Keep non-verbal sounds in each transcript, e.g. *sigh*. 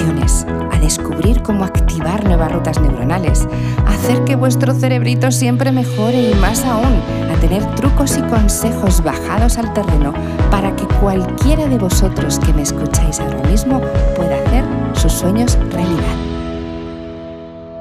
a descubrir cómo activar nuevas rutas neuronales, a hacer que vuestro cerebrito siempre mejore y más aún, a tener trucos y consejos bajados al terreno para que cualquiera de vosotros que me escucháis ahora mismo pueda hacer sus sueños realidad.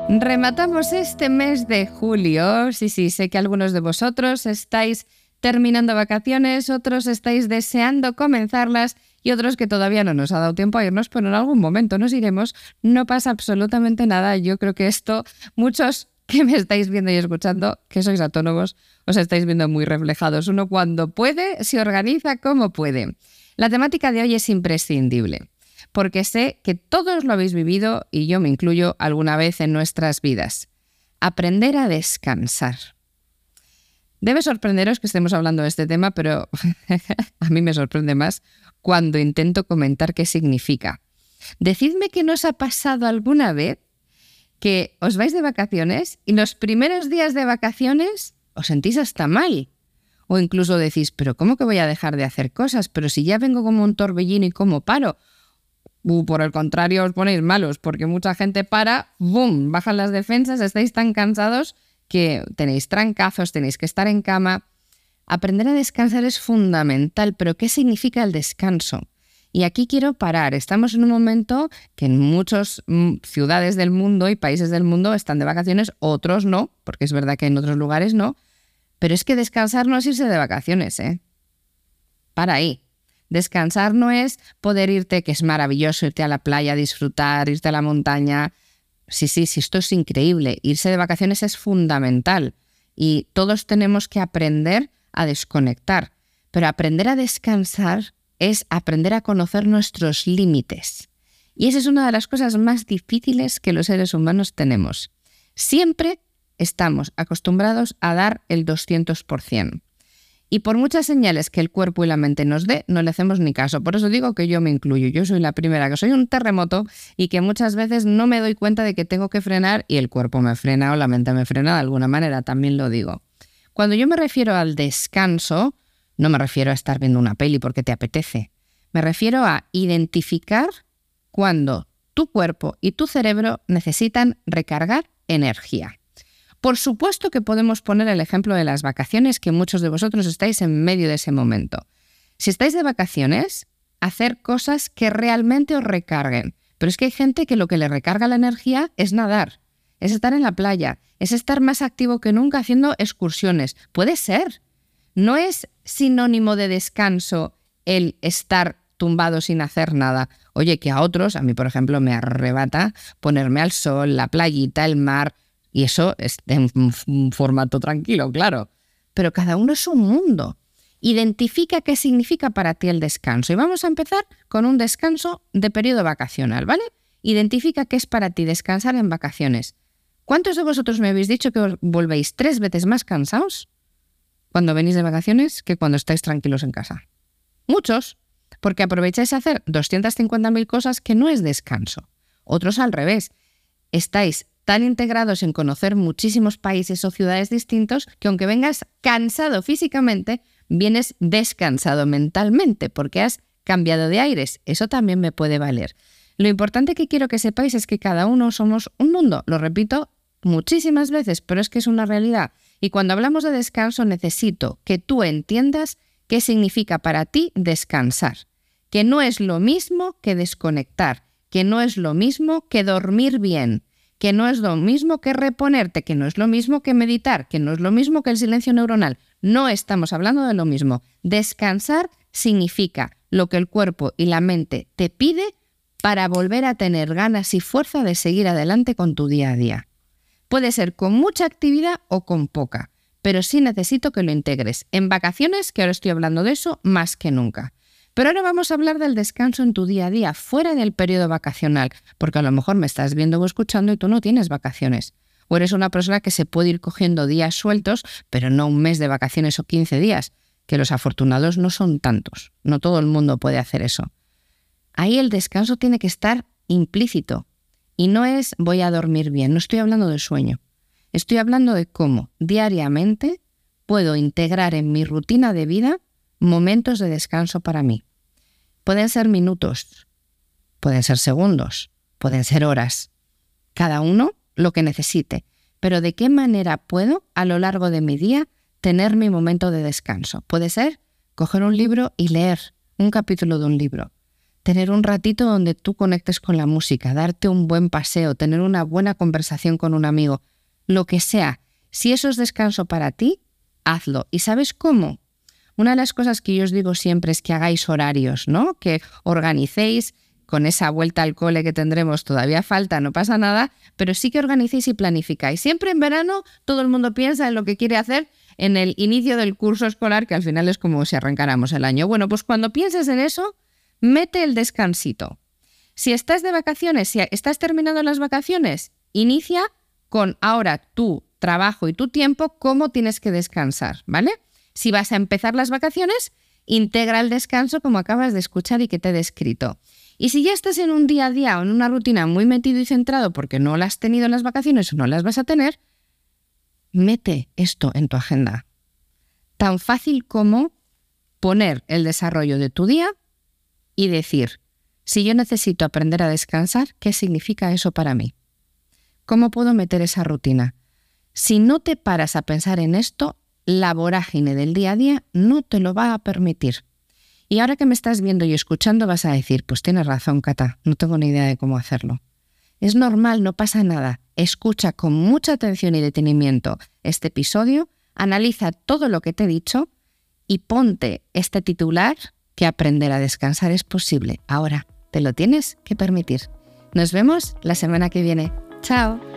Rematamos este mes de julio. Sí, sí, sé que algunos de vosotros estáis terminando vacaciones, otros estáis deseando comenzarlas y otros que todavía no nos ha dado tiempo a irnos, pero en algún momento nos iremos. No pasa absolutamente nada. Yo creo que esto, muchos que me estáis viendo y escuchando, que sois autónomos, os estáis viendo muy reflejados. Uno cuando puede, se organiza como puede. La temática de hoy es imprescindible, porque sé que todos lo habéis vivido y yo me incluyo alguna vez en nuestras vidas. Aprender a descansar. Debe sorprenderos que estemos hablando de este tema, pero *laughs* a mí me sorprende más cuando intento comentar qué significa. Decidme que no os ha pasado alguna vez que os vais de vacaciones y los primeros días de vacaciones os sentís hasta mal. O incluso decís, pero ¿cómo que voy a dejar de hacer cosas? Pero si ya vengo como un torbellino y cómo paro. Uh, por el contrario, os ponéis malos, porque mucha gente para, ¡boom! Bajan las defensas, estáis tan cansados que tenéis trancazos, tenéis que estar en cama. Aprender a descansar es fundamental, pero ¿qué significa el descanso? Y aquí quiero parar. Estamos en un momento que en muchas mm, ciudades del mundo y países del mundo están de vacaciones, otros no, porque es verdad que en otros lugares no. Pero es que descansar no es irse de vacaciones, ¿eh? Para ahí. Descansar no es poder irte, que es maravilloso, irte a la playa, disfrutar, irte a la montaña. Sí, sí, sí, esto es increíble. Irse de vacaciones es fundamental y todos tenemos que aprender a desconectar. Pero aprender a descansar es aprender a conocer nuestros límites. Y esa es una de las cosas más difíciles que los seres humanos tenemos. Siempre estamos acostumbrados a dar el 200%. Y por muchas señales que el cuerpo y la mente nos dé, no le hacemos ni caso. Por eso digo que yo me incluyo. Yo soy la primera, que soy un terremoto y que muchas veces no me doy cuenta de que tengo que frenar y el cuerpo me frena o la mente me frena de alguna manera, también lo digo. Cuando yo me refiero al descanso, no me refiero a estar viendo una peli porque te apetece. Me refiero a identificar cuando tu cuerpo y tu cerebro necesitan recargar energía. Por supuesto que podemos poner el ejemplo de las vacaciones, que muchos de vosotros estáis en medio de ese momento. Si estáis de vacaciones, hacer cosas que realmente os recarguen. Pero es que hay gente que lo que le recarga la energía es nadar, es estar en la playa, es estar más activo que nunca haciendo excursiones. Puede ser, no es sinónimo de descanso el estar tumbado sin hacer nada. Oye, que a otros, a mí por ejemplo, me arrebata ponerme al sol, la playita, el mar, y eso es en un formato tranquilo, claro. Pero cada uno es un mundo. Identifica qué significa para ti el descanso. Y vamos a empezar con un descanso de periodo vacacional, ¿vale? Identifica qué es para ti descansar en vacaciones. ¿Cuántos de vosotros me habéis dicho que volvéis tres veces más cansados? cuando venís de vacaciones que cuando estáis tranquilos en casa. Muchos, porque aprovecháis a hacer 250.000 cosas que no es descanso. Otros al revés. Estáis tan integrados en conocer muchísimos países o ciudades distintos que aunque vengas cansado físicamente, vienes descansado mentalmente porque has cambiado de aires. Eso también me puede valer. Lo importante que quiero que sepáis es que cada uno somos un mundo. Lo repito muchísimas veces, pero es que es una realidad. Y cuando hablamos de descanso necesito que tú entiendas qué significa para ti descansar, que no es lo mismo que desconectar, que no es lo mismo que dormir bien, que no es lo mismo que reponerte, que no es lo mismo que meditar, que no es lo mismo que el silencio neuronal. No estamos hablando de lo mismo. Descansar significa lo que el cuerpo y la mente te pide para volver a tener ganas y fuerza de seguir adelante con tu día a día. Puede ser con mucha actividad o con poca, pero sí necesito que lo integres. En vacaciones, que ahora estoy hablando de eso, más que nunca. Pero ahora vamos a hablar del descanso en tu día a día, fuera del periodo vacacional, porque a lo mejor me estás viendo o escuchando y tú no tienes vacaciones. O eres una persona que se puede ir cogiendo días sueltos, pero no un mes de vacaciones o 15 días, que los afortunados no son tantos. No todo el mundo puede hacer eso. Ahí el descanso tiene que estar implícito. Y no es voy a dormir bien, no estoy hablando de sueño. Estoy hablando de cómo diariamente puedo integrar en mi rutina de vida momentos de descanso para mí. Pueden ser minutos, pueden ser segundos, pueden ser horas. Cada uno lo que necesite. Pero ¿de qué manera puedo a lo largo de mi día tener mi momento de descanso? Puede ser coger un libro y leer un capítulo de un libro. Tener un ratito donde tú conectes con la música, darte un buen paseo, tener una buena conversación con un amigo, lo que sea. Si eso es descanso para ti, hazlo. ¿Y sabes cómo? Una de las cosas que yo os digo siempre es que hagáis horarios, ¿no? Que organicéis con esa vuelta al cole que tendremos todavía falta, no pasa nada, pero sí que organicéis y planificáis. Siempre en verano todo el mundo piensa en lo que quiere hacer en el inicio del curso escolar, que al final es como si arrancáramos el año. Bueno, pues cuando pienses en eso, mete el descansito. Si estás de vacaciones, si estás terminando las vacaciones, inicia con ahora tu trabajo y tu tiempo, cómo tienes que descansar, ¿vale? Si vas a empezar las vacaciones, integra el descanso como acabas de escuchar y que te he descrito. Y si ya estás en un día a día o en una rutina muy metido y centrado porque no la has tenido en las vacaciones o no las vas a tener, mete esto en tu agenda. Tan fácil como poner el desarrollo de tu día y decir, si yo necesito aprender a descansar, ¿qué significa eso para mí? ¿Cómo puedo meter esa rutina? Si no te paras a pensar en esto, la vorágine del día a día no te lo va a permitir. Y ahora que me estás viendo y escuchando vas a decir, pues tienes razón, Cata, no tengo ni idea de cómo hacerlo. Es normal, no pasa nada. Escucha con mucha atención y detenimiento este episodio, analiza todo lo que te he dicho y ponte este titular que aprender a descansar es posible. Ahora, te lo tienes que permitir. Nos vemos la semana que viene. Chao.